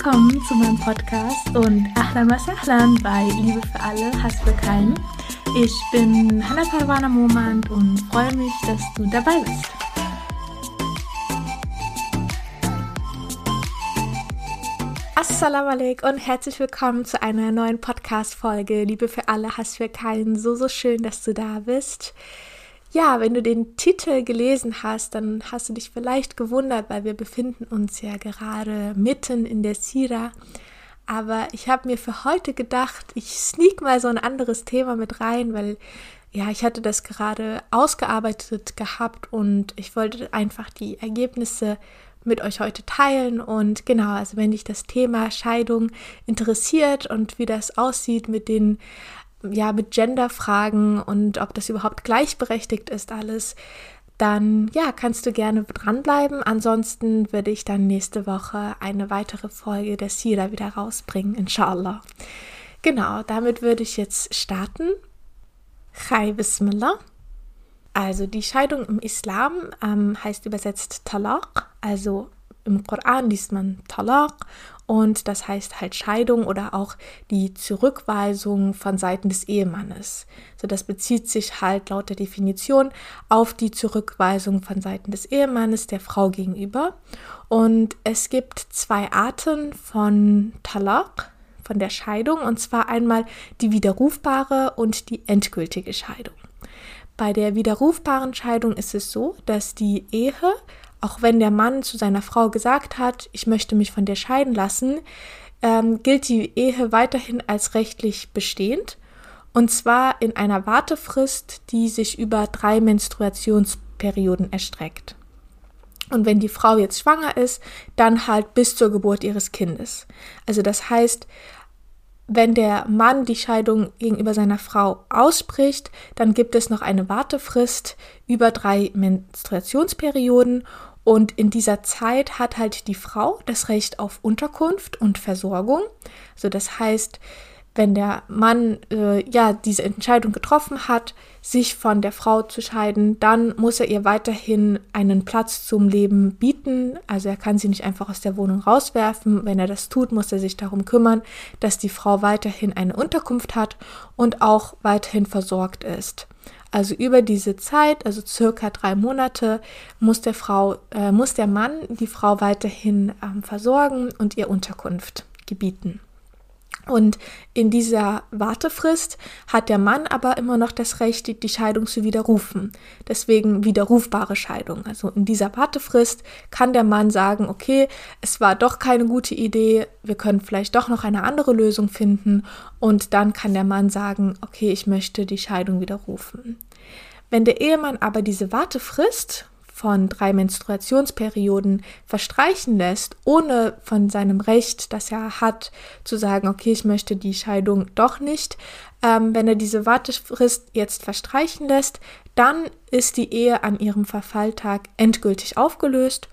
Willkommen zu meinem Podcast und Ahlan was Ahlan bei Liebe für alle, Hass für keinen. Ich bin Hannah Parwana Momand und freue mich, dass du dabei bist. Assalamu alaikum und herzlich willkommen zu einer neuen Podcast-Folge. Liebe für alle, Hass für keinen. So, so schön, dass du da bist. Ja, wenn du den Titel gelesen hast, dann hast du dich vielleicht gewundert, weil wir befinden uns ja gerade mitten in der Sira. Aber ich habe mir für heute gedacht, ich sneak mal so ein anderes Thema mit rein, weil ja, ich hatte das gerade ausgearbeitet gehabt und ich wollte einfach die Ergebnisse mit euch heute teilen. Und genau, also wenn dich das Thema Scheidung interessiert und wie das aussieht mit den ja, mit Genderfragen und ob das überhaupt gleichberechtigt ist alles, dann ja, kannst du gerne dranbleiben. Ansonsten würde ich dann nächste Woche eine weitere Folge der Sira wieder rausbringen, inshallah. Genau, damit würde ich jetzt starten. Chai Bismillah. Also die Scheidung im Islam ähm, heißt übersetzt Talaq, also im Koran liest man Talaq und das heißt halt Scheidung oder auch die Zurückweisung von Seiten des Ehemannes. So das bezieht sich halt laut der Definition auf die Zurückweisung von Seiten des Ehemannes der Frau gegenüber. Und es gibt zwei Arten von Talaq, von der Scheidung, und zwar einmal die widerrufbare und die endgültige Scheidung. Bei der widerrufbaren Scheidung ist es so, dass die Ehe auch wenn der Mann zu seiner Frau gesagt hat, ich möchte mich von dir scheiden lassen, ähm, gilt die Ehe weiterhin als rechtlich bestehend. Und zwar in einer Wartefrist, die sich über drei Menstruationsperioden erstreckt. Und wenn die Frau jetzt schwanger ist, dann halt bis zur Geburt ihres Kindes. Also das heißt, wenn der Mann die Scheidung gegenüber seiner Frau ausspricht, dann gibt es noch eine Wartefrist über drei Menstruationsperioden und in dieser Zeit hat halt die Frau das Recht auf Unterkunft und Versorgung. Also das heißt, wenn der Mann äh, ja diese Entscheidung getroffen hat, sich von der Frau zu scheiden, dann muss er ihr weiterhin einen Platz zum Leben bieten. Also er kann sie nicht einfach aus der Wohnung rauswerfen. Wenn er das tut, muss er sich darum kümmern, dass die Frau weiterhin eine Unterkunft hat und auch weiterhin versorgt ist. Also über diese Zeit, also circa drei Monate, muss der Frau, äh, muss der Mann die Frau weiterhin ähm, versorgen und ihr Unterkunft gebieten. Und in dieser Wartefrist hat der Mann aber immer noch das Recht, die Scheidung zu widerrufen. Deswegen widerrufbare Scheidung. Also in dieser Wartefrist kann der Mann sagen, okay, es war doch keine gute Idee, wir können vielleicht doch noch eine andere Lösung finden. Und dann kann der Mann sagen, okay, ich möchte die Scheidung widerrufen. Wenn der Ehemann aber diese Wartefrist von drei Menstruationsperioden verstreichen lässt, ohne von seinem Recht, das er hat, zu sagen, okay, ich möchte die Scheidung doch nicht, ähm, wenn er diese Wartefrist jetzt verstreichen lässt, dann ist die Ehe an ihrem Verfalltag endgültig aufgelöst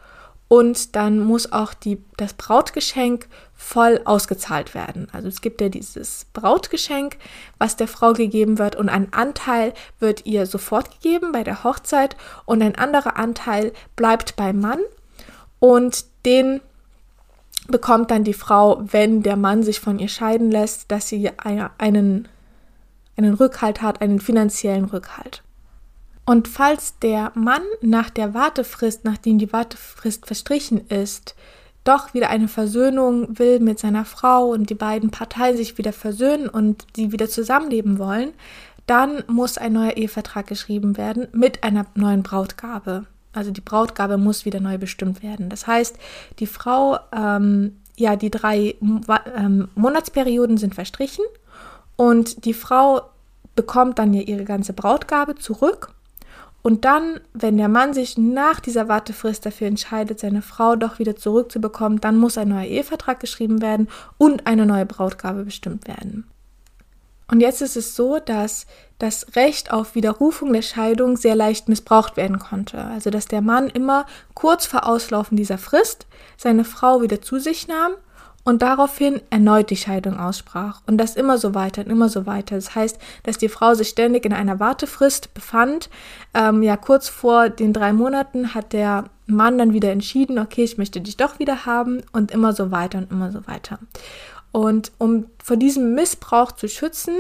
und dann muss auch die, das Brautgeschenk voll ausgezahlt werden. Also es gibt ja dieses Brautgeschenk, was der Frau gegeben wird und ein Anteil wird ihr sofort gegeben bei der Hochzeit und ein anderer Anteil bleibt beim Mann und den bekommt dann die Frau, wenn der Mann sich von ihr scheiden lässt, dass sie einen, einen Rückhalt hat, einen finanziellen Rückhalt. Und falls der Mann nach der Wartefrist, nachdem die Wartefrist verstrichen ist, doch wieder eine Versöhnung will mit seiner Frau und die beiden Parteien sich wieder versöhnen und sie wieder zusammenleben wollen, dann muss ein neuer Ehevertrag geschrieben werden mit einer neuen Brautgabe. Also die Brautgabe muss wieder neu bestimmt werden. Das heißt, die Frau, ähm, ja, die drei ähm, Monatsperioden sind verstrichen und die Frau bekommt dann ja ihre ganze Brautgabe zurück und dann, wenn der Mann sich nach dieser Wartefrist dafür entscheidet, seine Frau doch wieder zurückzubekommen, dann muss ein neuer Ehevertrag geschrieben werden und eine neue Brautgabe bestimmt werden. Und jetzt ist es so, dass das Recht auf Widerrufung der Scheidung sehr leicht missbraucht werden konnte. Also dass der Mann immer kurz vor Auslaufen dieser Frist seine Frau wieder zu sich nahm und daraufhin erneut die Scheidung aussprach. Und das immer so weiter und immer so weiter. Das heißt, dass die Frau sich ständig in einer Wartefrist befand. Ähm, ja, kurz vor den drei Monaten hat der Mann dann wieder entschieden, okay, ich möchte dich doch wieder haben und immer so weiter und immer so weiter. Und um vor diesem Missbrauch zu schützen,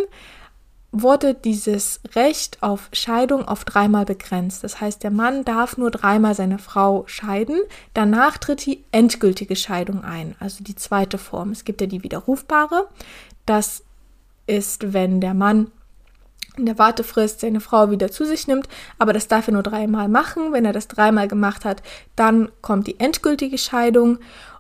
wurde dieses Recht auf Scheidung auf dreimal begrenzt. Das heißt, der Mann darf nur dreimal seine Frau scheiden. Danach tritt die endgültige Scheidung ein, also die zweite Form. Es gibt ja die widerrufbare. Das ist, wenn der Mann in der Wartefrist seine Frau wieder zu sich nimmt, aber das darf er nur dreimal machen. Wenn er das dreimal gemacht hat, dann kommt die endgültige Scheidung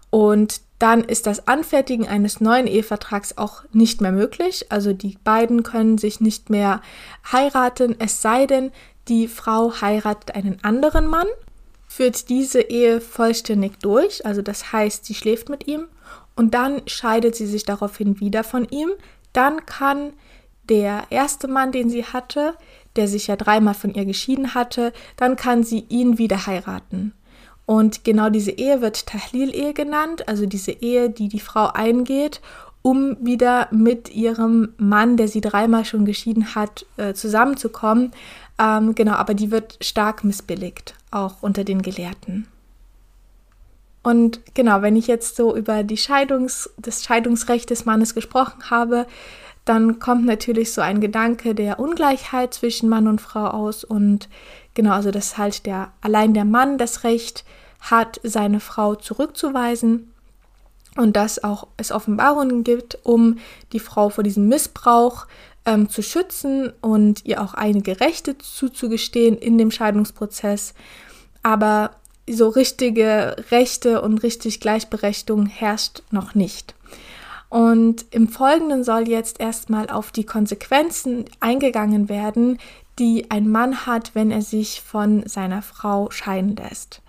und dann ist das Anfertigen eines neuen Ehevertrags auch nicht mehr möglich. Also die beiden können sich nicht mehr heiraten, es sei denn, die Frau heiratet einen anderen Mann, führt diese Ehe vollständig durch, also das heißt, sie schläft mit ihm und dann scheidet sie sich daraufhin wieder von ihm. Dann kann der erste Mann, den sie hatte, der sich ja dreimal von ihr geschieden hatte, dann kann sie ihn wieder heiraten. Und genau diese Ehe wird Tahlil-Ehe genannt, also diese Ehe, die die Frau eingeht, um wieder mit ihrem Mann, der sie dreimal schon geschieden hat, äh, zusammenzukommen. Ähm, genau, aber die wird stark missbilligt, auch unter den Gelehrten. Und genau, wenn ich jetzt so über die Scheidungs, das Scheidungsrecht des Mannes gesprochen habe, dann kommt natürlich so ein Gedanke der Ungleichheit zwischen Mann und Frau aus und genau, also dass halt der allein der Mann das Recht hat, seine Frau zurückzuweisen und dass auch es Offenbarungen gibt, um die Frau vor diesem Missbrauch ähm, zu schützen und ihr auch einige Rechte zuzugestehen in dem Scheidungsprozess. Aber so richtige Rechte und richtig Gleichberechtigung herrscht noch nicht. Und im Folgenden soll jetzt erstmal auf die Konsequenzen eingegangen werden, die ein Mann hat, wenn er sich von seiner Frau scheiden lässt.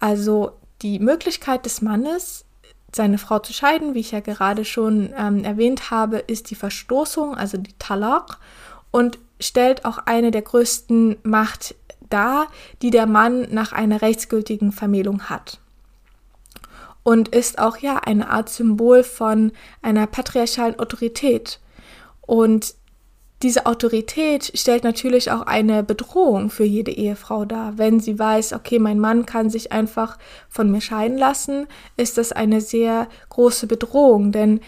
Also die Möglichkeit des Mannes, seine Frau zu scheiden, wie ich ja gerade schon ähm, erwähnt habe, ist die Verstoßung, also die Talaq, und stellt auch eine der größten Macht dar, die der Mann nach einer rechtsgültigen Vermählung hat und ist auch ja eine Art Symbol von einer patriarchalen Autorität. Und diese Autorität stellt natürlich auch eine Bedrohung für jede Ehefrau dar. Wenn sie weiß, okay, mein Mann kann sich einfach von mir scheiden lassen, ist das eine sehr große Bedrohung, denn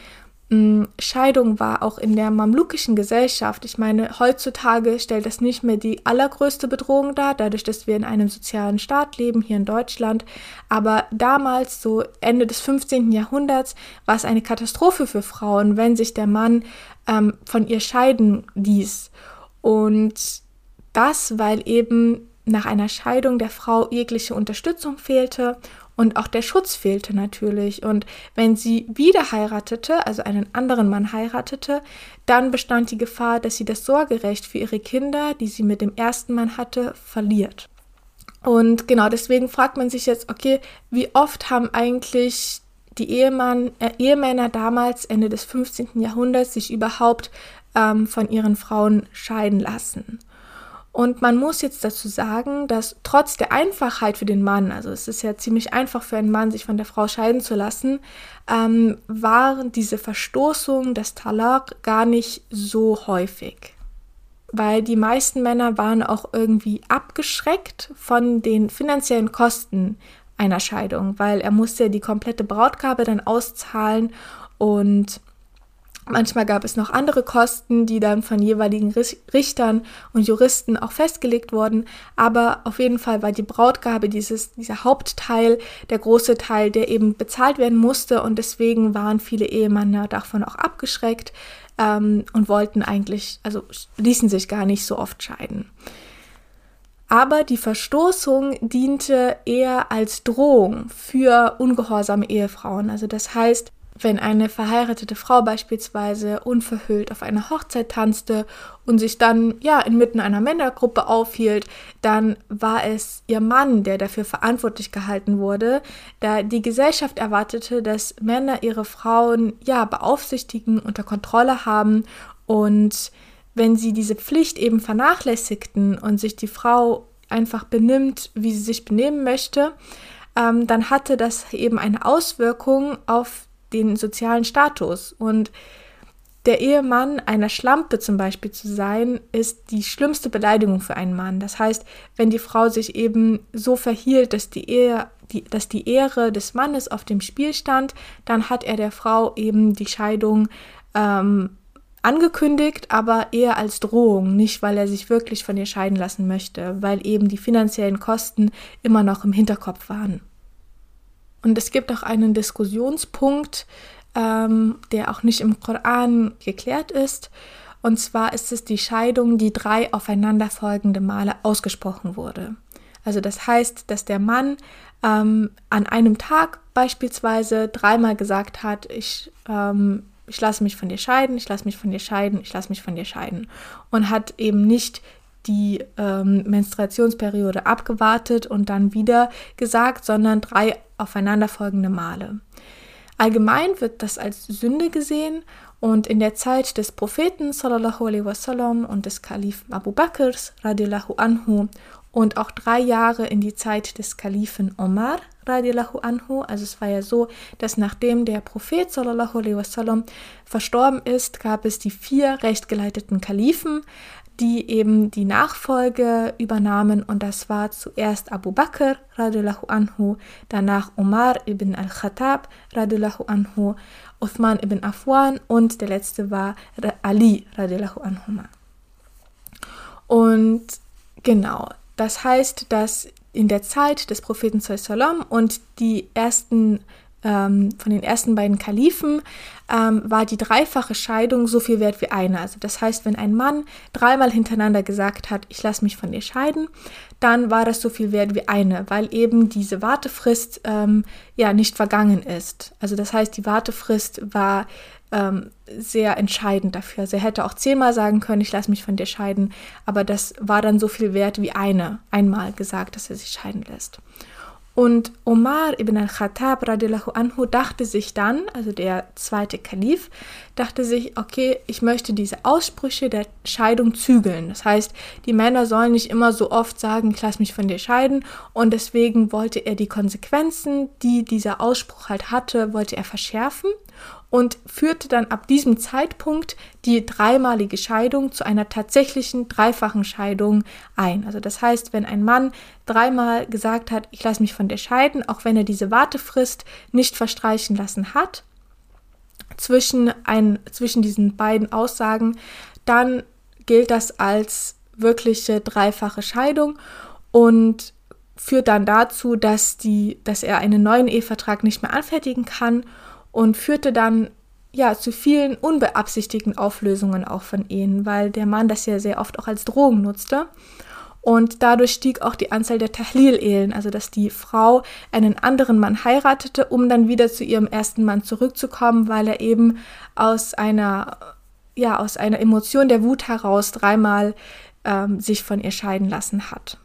Scheidung war auch in der mamlukischen Gesellschaft. Ich meine, heutzutage stellt das nicht mehr die allergrößte Bedrohung dar, dadurch, dass wir in einem sozialen Staat leben, hier in Deutschland. Aber damals, so Ende des 15. Jahrhunderts, war es eine Katastrophe für Frauen, wenn sich der Mann ähm, von ihr scheiden ließ. Und das, weil eben nach einer Scheidung der Frau jegliche Unterstützung fehlte und auch der Schutz fehlte natürlich. Und wenn sie wieder heiratete, also einen anderen Mann heiratete, dann bestand die Gefahr, dass sie das Sorgerecht für ihre Kinder, die sie mit dem ersten Mann hatte, verliert. Und genau deswegen fragt man sich jetzt, okay, wie oft haben eigentlich die Ehemann, äh, Ehemänner damals, Ende des 15. Jahrhunderts, sich überhaupt ähm, von ihren Frauen scheiden lassen? Und man muss jetzt dazu sagen, dass trotz der Einfachheit für den Mann, also es ist ja ziemlich einfach für einen Mann, sich von der Frau scheiden zu lassen, ähm, war diese Verstoßung des Talak gar nicht so häufig. Weil die meisten Männer waren auch irgendwie abgeschreckt von den finanziellen Kosten einer Scheidung, weil er musste die komplette Brautgabe dann auszahlen und Manchmal gab es noch andere Kosten, die dann von jeweiligen Richtern und Juristen auch festgelegt wurden. Aber auf jeden Fall war die Brautgabe dieses, dieser Hauptteil, der große Teil, der eben bezahlt werden musste. Und deswegen waren viele Ehemänner davon auch abgeschreckt ähm, und wollten eigentlich, also ließen sich gar nicht so oft scheiden. Aber die Verstoßung diente eher als Drohung für ungehorsame Ehefrauen. Also das heißt, wenn eine verheiratete Frau beispielsweise unverhüllt auf einer Hochzeit tanzte und sich dann ja inmitten einer Männergruppe aufhielt, dann war es ihr Mann, der dafür verantwortlich gehalten wurde, da die Gesellschaft erwartete, dass Männer ihre Frauen ja beaufsichtigen, unter Kontrolle haben und wenn sie diese Pflicht eben vernachlässigten und sich die Frau einfach benimmt, wie sie sich benehmen möchte, ähm, dann hatte das eben eine Auswirkung auf den sozialen Status. Und der Ehemann einer Schlampe zum Beispiel zu sein, ist die schlimmste Beleidigung für einen Mann. Das heißt, wenn die Frau sich eben so verhielt, dass die Ehe, die, dass die Ehre des Mannes auf dem Spiel stand, dann hat er der Frau eben die Scheidung ähm, angekündigt, aber eher als Drohung, nicht weil er sich wirklich von ihr scheiden lassen möchte, weil eben die finanziellen Kosten immer noch im Hinterkopf waren. Und es gibt auch einen Diskussionspunkt, ähm, der auch nicht im Koran geklärt ist. Und zwar ist es die Scheidung, die drei aufeinanderfolgende Male ausgesprochen wurde. Also das heißt, dass der Mann ähm, an einem Tag beispielsweise dreimal gesagt hat, ich, ähm, ich lasse mich von dir scheiden, ich lasse mich von dir scheiden, ich lasse mich von dir scheiden. Und hat eben nicht die ähm, Menstruationsperiode abgewartet und dann wieder gesagt, sondern drei aufeinanderfolgende Male. Allgemein wird das als Sünde gesehen und in der Zeit des Propheten sallallahu alaihi wasallam und des Kalifen Abu Bakrs radiallahu anhu und auch drei Jahre in die Zeit des Kalifen Omar radiallahu anhu. Also es war ja so, dass nachdem der Prophet sallallahu alaihi wasallam verstorben ist, gab es die vier rechtgeleiteten Kalifen, die eben die Nachfolge übernahmen und das war zuerst Abu Bakr radiallahu anhu, danach Umar ibn al-Khattab radiallahu anhu, Uthman ibn Afwan und der letzte war Ali radiallahu anhu. Und genau, das heißt, dass in der Zeit des Propheten Sallam und die ersten ähm, von den ersten beiden Kalifen ähm, war die dreifache Scheidung so viel wert wie eine. Also das heißt, wenn ein Mann dreimal hintereinander gesagt hat, ich lasse mich von dir scheiden, dann war das so viel wert wie eine, weil eben diese Wartefrist ähm, ja nicht vergangen ist. Also das heißt, die Wartefrist war ähm, sehr entscheidend dafür. Also er hätte auch zehnmal sagen können, ich lasse mich von dir scheiden, aber das war dann so viel wert wie eine, einmal gesagt, dass er sich scheiden lässt. Und Omar ibn al-Khattab radiallahu anhu dachte sich dann, also der zweite Kalif, dachte sich, okay, ich möchte diese Aussprüche der Scheidung zügeln. Das heißt, die Männer sollen nicht immer so oft sagen, ich lasse mich von dir scheiden. Und deswegen wollte er die Konsequenzen, die dieser Ausspruch halt hatte, wollte er verschärfen und führte dann ab diesem Zeitpunkt die dreimalige Scheidung zu einer tatsächlichen dreifachen Scheidung ein. Also das heißt, wenn ein Mann dreimal gesagt hat, ich lasse mich von dir scheiden, auch wenn er diese Wartefrist nicht verstreichen lassen hat, zwischen, ein, zwischen diesen beiden Aussagen, dann gilt das als wirkliche dreifache Scheidung und führt dann dazu, dass, die, dass er einen neuen Ehevertrag nicht mehr anfertigen kann und führte dann ja zu vielen unbeabsichtigten Auflösungen auch von Ehen, weil der Mann das ja sehr oft auch als Drogen nutzte. Und dadurch stieg auch die Anzahl der Tahlil-Ehen, also dass die Frau einen anderen Mann heiratete, um dann wieder zu ihrem ersten Mann zurückzukommen, weil er eben aus einer, ja, aus einer Emotion der Wut heraus dreimal ähm, sich von ihr scheiden lassen hat.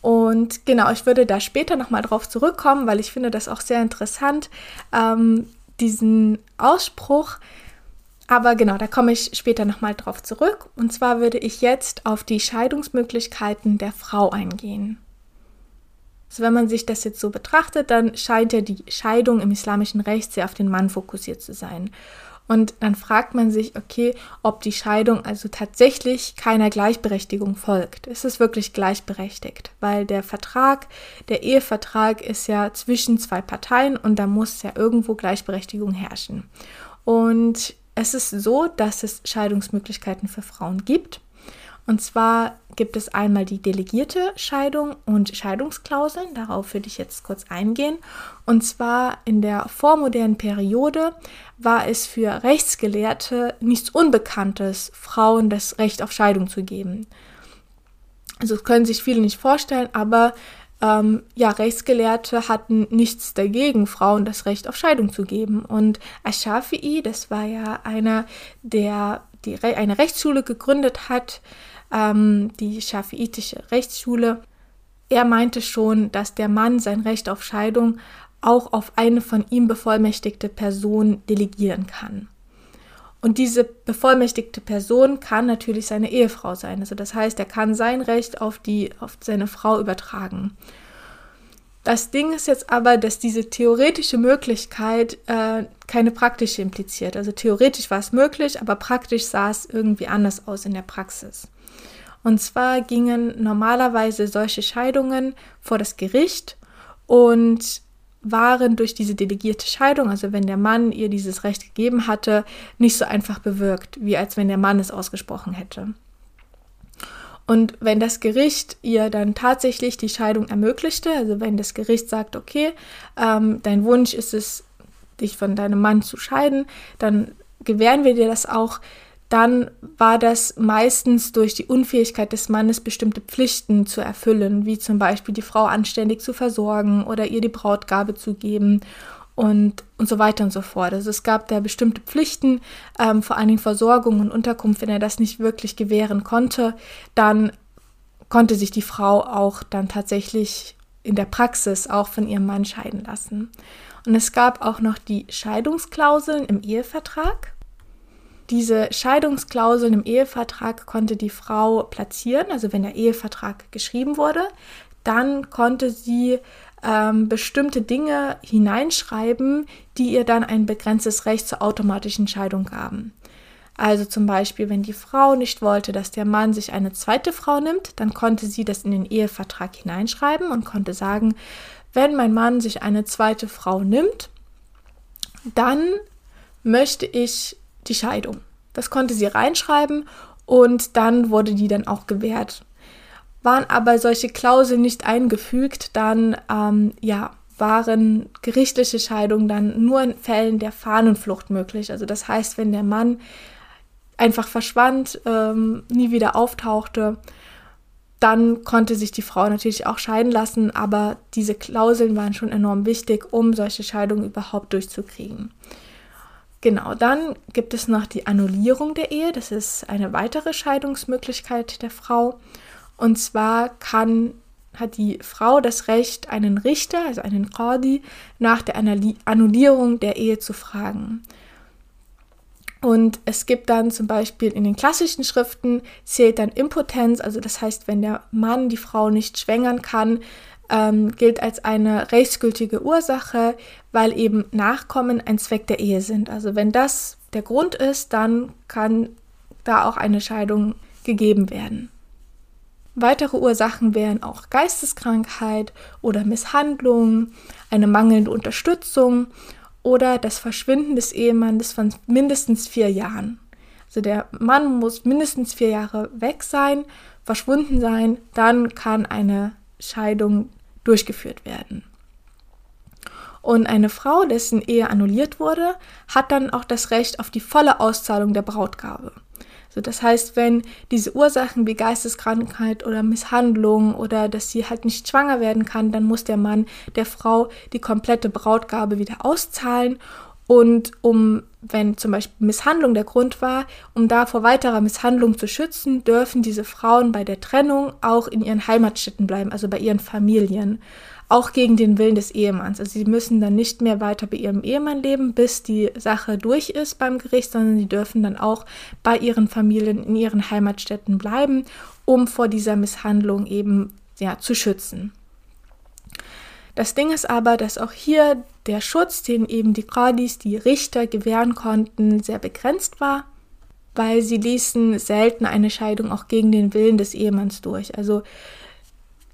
Und genau, ich würde da später nochmal drauf zurückkommen, weil ich finde das auch sehr interessant, ähm, diesen Ausspruch. Aber genau, da komme ich später nochmal drauf zurück. Und zwar würde ich jetzt auf die Scheidungsmöglichkeiten der Frau eingehen. Also wenn man sich das jetzt so betrachtet, dann scheint ja die Scheidung im islamischen Recht sehr auf den Mann fokussiert zu sein. Und dann fragt man sich, okay, ob die Scheidung also tatsächlich keiner Gleichberechtigung folgt. Ist es wirklich gleichberechtigt? Weil der Vertrag, der Ehevertrag ist ja zwischen zwei Parteien und da muss ja irgendwo Gleichberechtigung herrschen. Und es ist so, dass es Scheidungsmöglichkeiten für Frauen gibt. Und zwar gibt es einmal die delegierte Scheidung und Scheidungsklauseln. Darauf würde ich jetzt kurz eingehen. Und zwar in der vormodernen Periode war es für Rechtsgelehrte nichts Unbekanntes, Frauen das Recht auf Scheidung zu geben. Also können sich viele nicht vorstellen, aber ähm, ja, Rechtsgelehrte hatten nichts dagegen, Frauen das Recht auf Scheidung zu geben. Und Ashafi'i, das war ja einer, der die, eine Rechtsschule gegründet hat, ähm, die schafiitische Rechtsschule. Er meinte schon, dass der Mann sein Recht auf Scheidung auch auf eine von ihm bevollmächtigte Person delegieren kann. Und diese bevollmächtigte Person kann natürlich seine Ehefrau sein. Also das heißt, er kann sein Recht auf die auf seine Frau übertragen. Das Ding ist jetzt aber, dass diese theoretische Möglichkeit äh, keine praktische impliziert. Also theoretisch war es möglich, aber praktisch sah es irgendwie anders aus in der Praxis. Und zwar gingen normalerweise solche Scheidungen vor das Gericht und waren durch diese delegierte Scheidung, also wenn der Mann ihr dieses Recht gegeben hatte, nicht so einfach bewirkt, wie als wenn der Mann es ausgesprochen hätte. Und wenn das Gericht ihr dann tatsächlich die Scheidung ermöglichte, also wenn das Gericht sagt, okay, ähm, dein Wunsch ist es, dich von deinem Mann zu scheiden, dann gewähren wir dir das auch, dann war das meistens durch die Unfähigkeit des Mannes, bestimmte Pflichten zu erfüllen, wie zum Beispiel die Frau anständig zu versorgen oder ihr die Brautgabe zu geben und, und so weiter und so fort. Also es gab da bestimmte Pflichten, ähm, vor allen Dingen Versorgung und Unterkunft. Wenn er das nicht wirklich gewähren konnte, dann konnte sich die Frau auch dann tatsächlich in der Praxis auch von ihrem Mann scheiden lassen. Und es gab auch noch die Scheidungsklauseln im Ehevertrag. Diese Scheidungsklauseln im Ehevertrag konnte die Frau platzieren, also wenn der Ehevertrag geschrieben wurde, dann konnte sie ähm, bestimmte Dinge hineinschreiben, die ihr dann ein begrenztes Recht zur automatischen Scheidung gaben. Also zum Beispiel, wenn die Frau nicht wollte, dass der Mann sich eine zweite Frau nimmt, dann konnte sie das in den Ehevertrag hineinschreiben und konnte sagen, wenn mein Mann sich eine zweite Frau nimmt, dann möchte ich die Scheidung. Das konnte sie reinschreiben und dann wurde die dann auch gewährt. Waren aber solche Klauseln nicht eingefügt, dann ähm, ja, waren gerichtliche Scheidungen dann nur in Fällen der Fahnenflucht möglich. Also das heißt, wenn der Mann einfach verschwand, ähm, nie wieder auftauchte, dann konnte sich die Frau natürlich auch scheiden lassen, aber diese Klauseln waren schon enorm wichtig, um solche Scheidungen überhaupt durchzukriegen. Genau, dann gibt es noch die Annullierung der Ehe. Das ist eine weitere Scheidungsmöglichkeit der Frau. Und zwar kann, hat die Frau das Recht, einen Richter, also einen Qadi, nach der Annullierung der Ehe zu fragen. Und es gibt dann zum Beispiel in den klassischen Schriften zählt dann Impotenz, also das heißt, wenn der Mann die Frau nicht schwängern kann, ähm, gilt als eine rechtsgültige Ursache, weil eben Nachkommen ein Zweck der Ehe sind. Also wenn das der Grund ist, dann kann da auch eine Scheidung gegeben werden. Weitere Ursachen wären auch Geisteskrankheit oder Misshandlung, eine mangelnde Unterstützung oder das Verschwinden des Ehemannes von mindestens vier Jahren. Also der Mann muss mindestens vier Jahre weg sein, verschwunden sein, dann kann eine Scheidung durchgeführt werden. Und eine Frau, dessen Ehe annulliert wurde, hat dann auch das Recht auf die volle Auszahlung der Brautgabe. So, das heißt, wenn diese Ursachen wie Geisteskrankheit oder Misshandlung oder dass sie halt nicht schwanger werden kann, dann muss der Mann der Frau die komplette Brautgabe wieder auszahlen. Und um, wenn zum Beispiel Misshandlung der Grund war, um da vor weiterer Misshandlung zu schützen, dürfen diese Frauen bei der Trennung auch in ihren Heimatstätten bleiben, also bei ihren Familien auch gegen den Willen des Ehemanns. Also sie müssen dann nicht mehr weiter bei ihrem Ehemann leben, bis die Sache durch ist beim Gericht, sondern sie dürfen dann auch bei ihren Familien in ihren Heimatstätten bleiben, um vor dieser Misshandlung eben ja, zu schützen. Das Ding ist aber, dass auch hier der Schutz, den eben die Qadis, die Richter gewähren konnten, sehr begrenzt war, weil sie ließen selten eine Scheidung auch gegen den Willen des Ehemanns durch. Also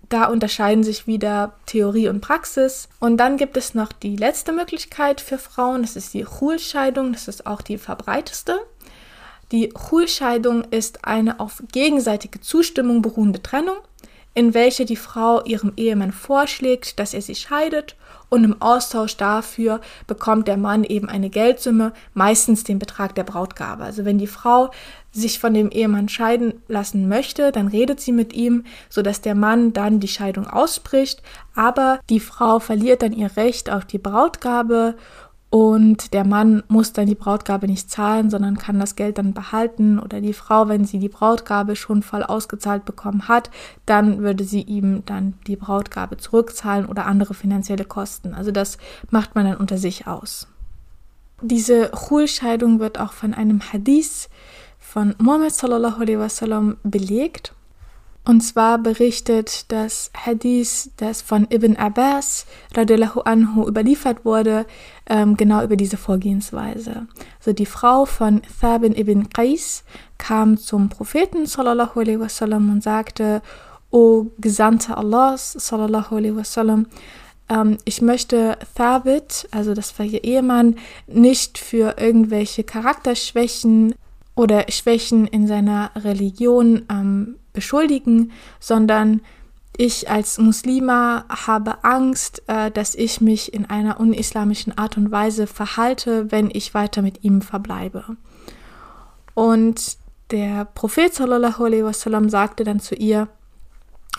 da unterscheiden sich wieder Theorie und Praxis. Und dann gibt es noch die letzte Möglichkeit für Frauen, das ist die Chulscheidung, das ist auch die verbreiteste. Die Chulscheidung ist eine auf gegenseitige Zustimmung beruhende Trennung, in welcher die Frau ihrem Ehemann vorschlägt, dass er sie scheidet und im Austausch dafür bekommt der Mann eben eine Geldsumme, meistens den Betrag der Brautgabe. Also wenn die Frau sich von dem Ehemann scheiden lassen möchte, dann redet sie mit ihm, sodass der Mann dann die Scheidung ausspricht, aber die Frau verliert dann ihr Recht auf die Brautgabe und der Mann muss dann die Brautgabe nicht zahlen, sondern kann das Geld dann behalten. Oder die Frau, wenn sie die Brautgabe schon voll ausgezahlt bekommen hat, dann würde sie ihm dann die Brautgabe zurückzahlen oder andere finanzielle Kosten. Also das macht man dann unter sich aus. Diese Chul-Scheidung wird auch von einem Hadith von Muhammad sallallahu alaihi wasallam belegt. Und zwar berichtet das Hadith, das von Ibn Abbas radiallahu anhu überliefert wurde, ähm, genau über diese Vorgehensweise. Also die Frau von Thabin ibn Qais kam zum Propheten sallallahu alaihi wasallam und sagte, O Gesandte Allahs sallallahu alaihi wasallam, ähm, ich möchte Thabit, also das war ihr Ehemann, nicht für irgendwelche Charakterschwächen oder Schwächen in seiner Religion ähm, beschuldigen, sondern ich als Muslima habe Angst, äh, dass ich mich in einer unislamischen Art und Weise verhalte, wenn ich weiter mit ihm verbleibe. Und der Prophet sallallahu alaihi wasallam sagte dann zu ihr,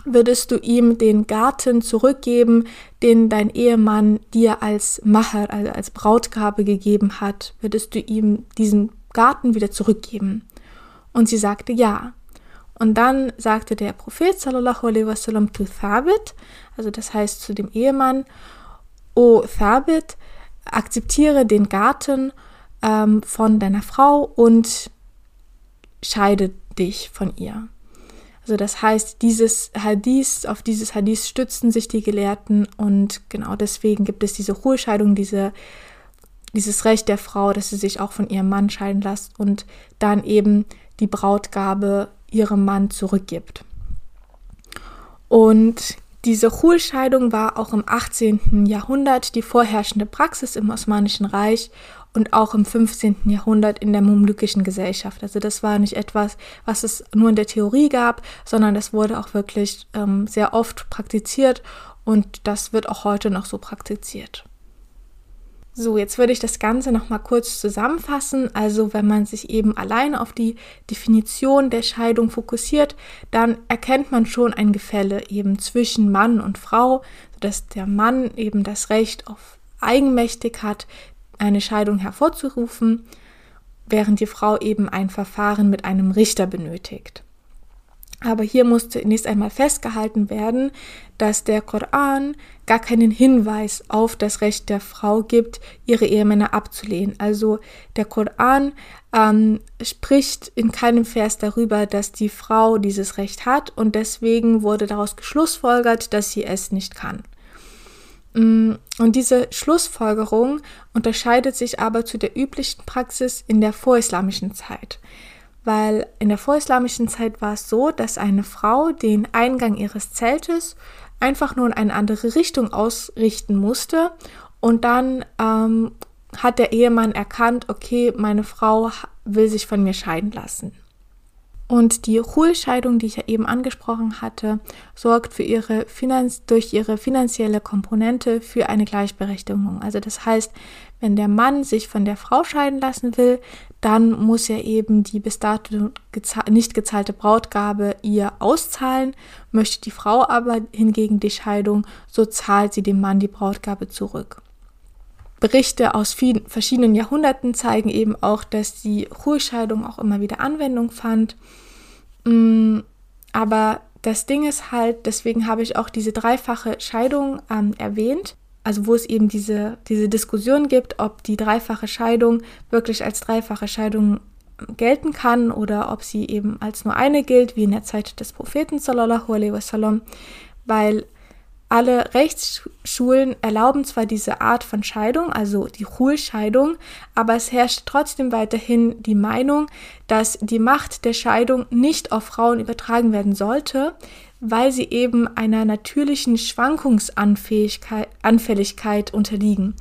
würdest du ihm den Garten zurückgeben, den dein Ehemann dir als Macher, also als Brautgabe gegeben hat, würdest du ihm diesen Garten wieder zurückgeben? Und sie sagte ja. Und dann sagte der Prophet sallallahu alaihi wasallam zu Thabit, also das heißt zu dem Ehemann, O Thabit, akzeptiere den Garten ähm, von deiner Frau und scheide dich von ihr. Also das heißt, dieses Hadith, auf dieses Hadith stützen sich die Gelehrten und genau deswegen gibt es diese Ruhescheidung, diese, dieses Recht der Frau, dass sie sich auch von ihrem Mann scheiden lässt und dann eben die Brautgabe ihrem Mann zurückgibt. Und diese Chulscheidung war auch im 18. Jahrhundert die vorherrschende Praxis im Osmanischen Reich und auch im 15. Jahrhundert in der mamlukischen Gesellschaft. Also das war nicht etwas, was es nur in der Theorie gab, sondern das wurde auch wirklich ähm, sehr oft praktiziert und das wird auch heute noch so praktiziert. So, jetzt würde ich das Ganze nochmal kurz zusammenfassen. Also, wenn man sich eben allein auf die Definition der Scheidung fokussiert, dann erkennt man schon ein Gefälle eben zwischen Mann und Frau, dass der Mann eben das Recht auf eigenmächtig hat, eine Scheidung hervorzurufen, während die Frau eben ein Verfahren mit einem Richter benötigt. Aber hier muss zunächst einmal festgehalten werden, dass der Koran gar keinen Hinweis auf das Recht der Frau gibt, ihre Ehemänner abzulehnen. Also der Koran ähm, spricht in keinem Vers darüber, dass die Frau dieses Recht hat und deswegen wurde daraus geschlussfolgert, dass sie es nicht kann. Mm, und diese Schlussfolgerung unterscheidet sich aber zu der üblichen Praxis in der vorislamischen Zeit weil in der vorislamischen Zeit war es so, dass eine Frau den Eingang ihres Zeltes einfach nur in eine andere Richtung ausrichten musste und dann ähm, hat der Ehemann erkannt, okay, meine Frau will sich von mir scheiden lassen. Und die Ruhescheidung, die ich ja eben angesprochen hatte, sorgt für ihre Finanz durch ihre finanzielle Komponente für eine Gleichberechtigung. Also das heißt, wenn der Mann sich von der Frau scheiden lassen will, dann muss er eben die bis dato nicht gezahlte Brautgabe ihr auszahlen. Möchte die Frau aber hingegen die Scheidung, so zahlt sie dem Mann die Brautgabe zurück. Berichte aus vielen, verschiedenen Jahrhunderten zeigen eben auch, dass die Ruhescheidung auch immer wieder Anwendung fand. Mm, aber das Ding ist halt, deswegen habe ich auch diese dreifache Scheidung ähm, erwähnt. Also wo es eben diese, diese Diskussion gibt, ob die dreifache Scheidung wirklich als dreifache Scheidung gelten kann oder ob sie eben als nur eine gilt, wie in der Zeit des Propheten sallallahu alaihi wasallam, weil alle Rechtsschulen erlauben zwar diese Art von Scheidung, also die Ruhescheidung, aber es herrscht trotzdem weiterhin die Meinung, dass die Macht der Scheidung nicht auf Frauen übertragen werden sollte, weil sie eben einer natürlichen Schwankungsanfälligkeit unterliegen.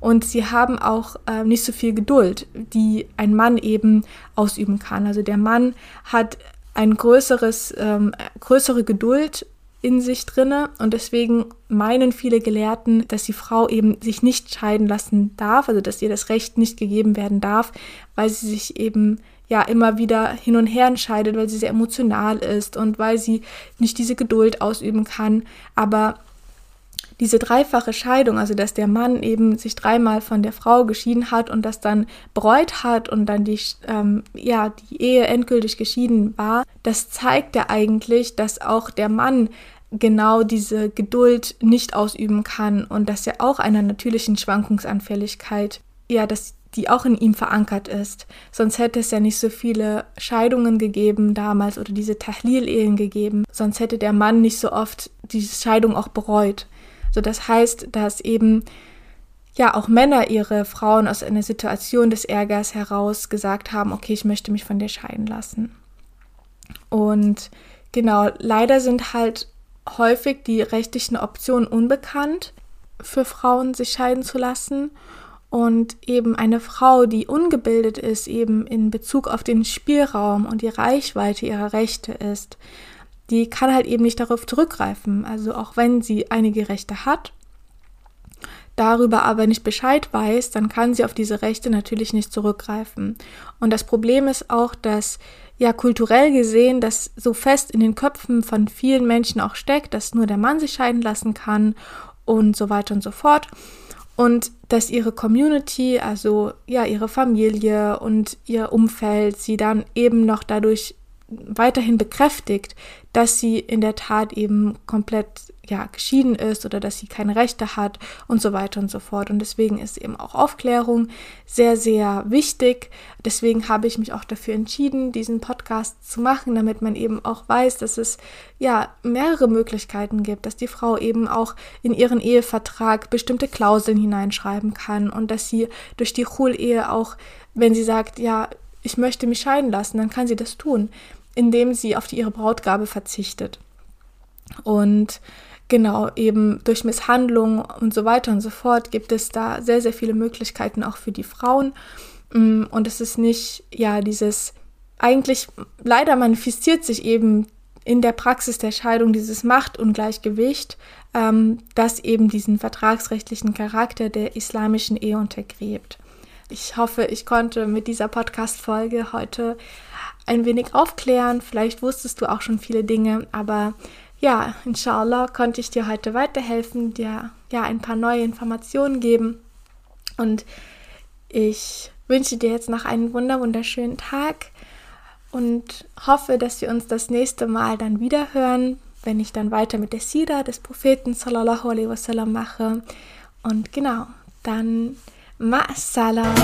Und sie haben auch äh, nicht so viel Geduld, die ein Mann eben ausüben kann. Also der Mann hat ein größeres, ähm, größere Geduld in sich drinne. Und deswegen meinen viele Gelehrten, dass die Frau eben sich nicht scheiden lassen darf, also dass ihr das Recht nicht gegeben werden darf, weil sie sich eben ja immer wieder hin und her entscheidet, weil sie sehr emotional ist und weil sie nicht diese Geduld ausüben kann, aber diese dreifache Scheidung, also dass der Mann eben sich dreimal von der Frau geschieden hat und das dann bereut hat und dann die, ähm, ja, die Ehe endgültig geschieden war, das zeigt ja eigentlich, dass auch der Mann genau diese Geduld nicht ausüben kann und dass er auch einer natürlichen Schwankungsanfälligkeit, ja, dass die auch in ihm verankert ist. Sonst hätte es ja nicht so viele Scheidungen gegeben damals oder diese Tahlil-Ehen gegeben. Sonst hätte der Mann nicht so oft diese Scheidung auch bereut. So, das heißt, dass eben ja auch Männer ihre Frauen aus einer Situation des Ärgers heraus gesagt haben, okay, ich möchte mich von dir scheiden lassen. Und genau, leider sind halt häufig die rechtlichen Optionen unbekannt für Frauen, sich scheiden zu lassen. Und eben eine Frau, die ungebildet ist, eben in Bezug auf den Spielraum und die Reichweite ihrer Rechte ist, die kann halt eben nicht darauf zurückgreifen. Also auch wenn sie einige Rechte hat, darüber aber nicht Bescheid weiß, dann kann sie auf diese Rechte natürlich nicht zurückgreifen. Und das Problem ist auch, dass ja kulturell gesehen das so fest in den Köpfen von vielen Menschen auch steckt, dass nur der Mann sich scheiden lassen kann und so weiter und so fort. Und dass ihre Community, also ja, ihre Familie und ihr Umfeld sie dann eben noch dadurch weiterhin bekräftigt, dass sie in der Tat eben komplett ja geschieden ist oder dass sie keine Rechte hat und so weiter und so fort. Und deswegen ist eben auch Aufklärung sehr, sehr wichtig. Deswegen habe ich mich auch dafür entschieden, diesen Podcast zu machen, damit man eben auch weiß, dass es ja mehrere Möglichkeiten gibt, dass die Frau eben auch in ihren Ehevertrag bestimmte Klauseln hineinschreiben kann und dass sie durch die Chul-Ehe auch, wenn sie sagt, ja, ich möchte mich scheiden lassen, dann kann sie das tun indem sie auf ihre Brautgabe verzichtet. Und genau, eben durch Misshandlung und so weiter und so fort gibt es da sehr, sehr viele Möglichkeiten auch für die Frauen. Mm, und es ist nicht, ja, dieses, eigentlich leider manifestiert sich eben in der Praxis der Scheidung dieses Machtungleichgewicht, ähm, das eben diesen vertragsrechtlichen Charakter der islamischen Ehe untergräbt. Ich hoffe, ich konnte mit dieser Podcast-Folge heute ein wenig aufklären. Vielleicht wusstest du auch schon viele Dinge, aber ja, inshallah konnte ich dir heute weiterhelfen, dir ja ein paar neue Informationen geben. Und ich wünsche dir jetzt noch einen wunder wunderschönen Tag und hoffe, dass wir uns das nächste Mal dann wieder hören, wenn ich dann weiter mit der Sira des Propheten sallallahu alaihi wasallam mache. Und genau, dann ma'assalam.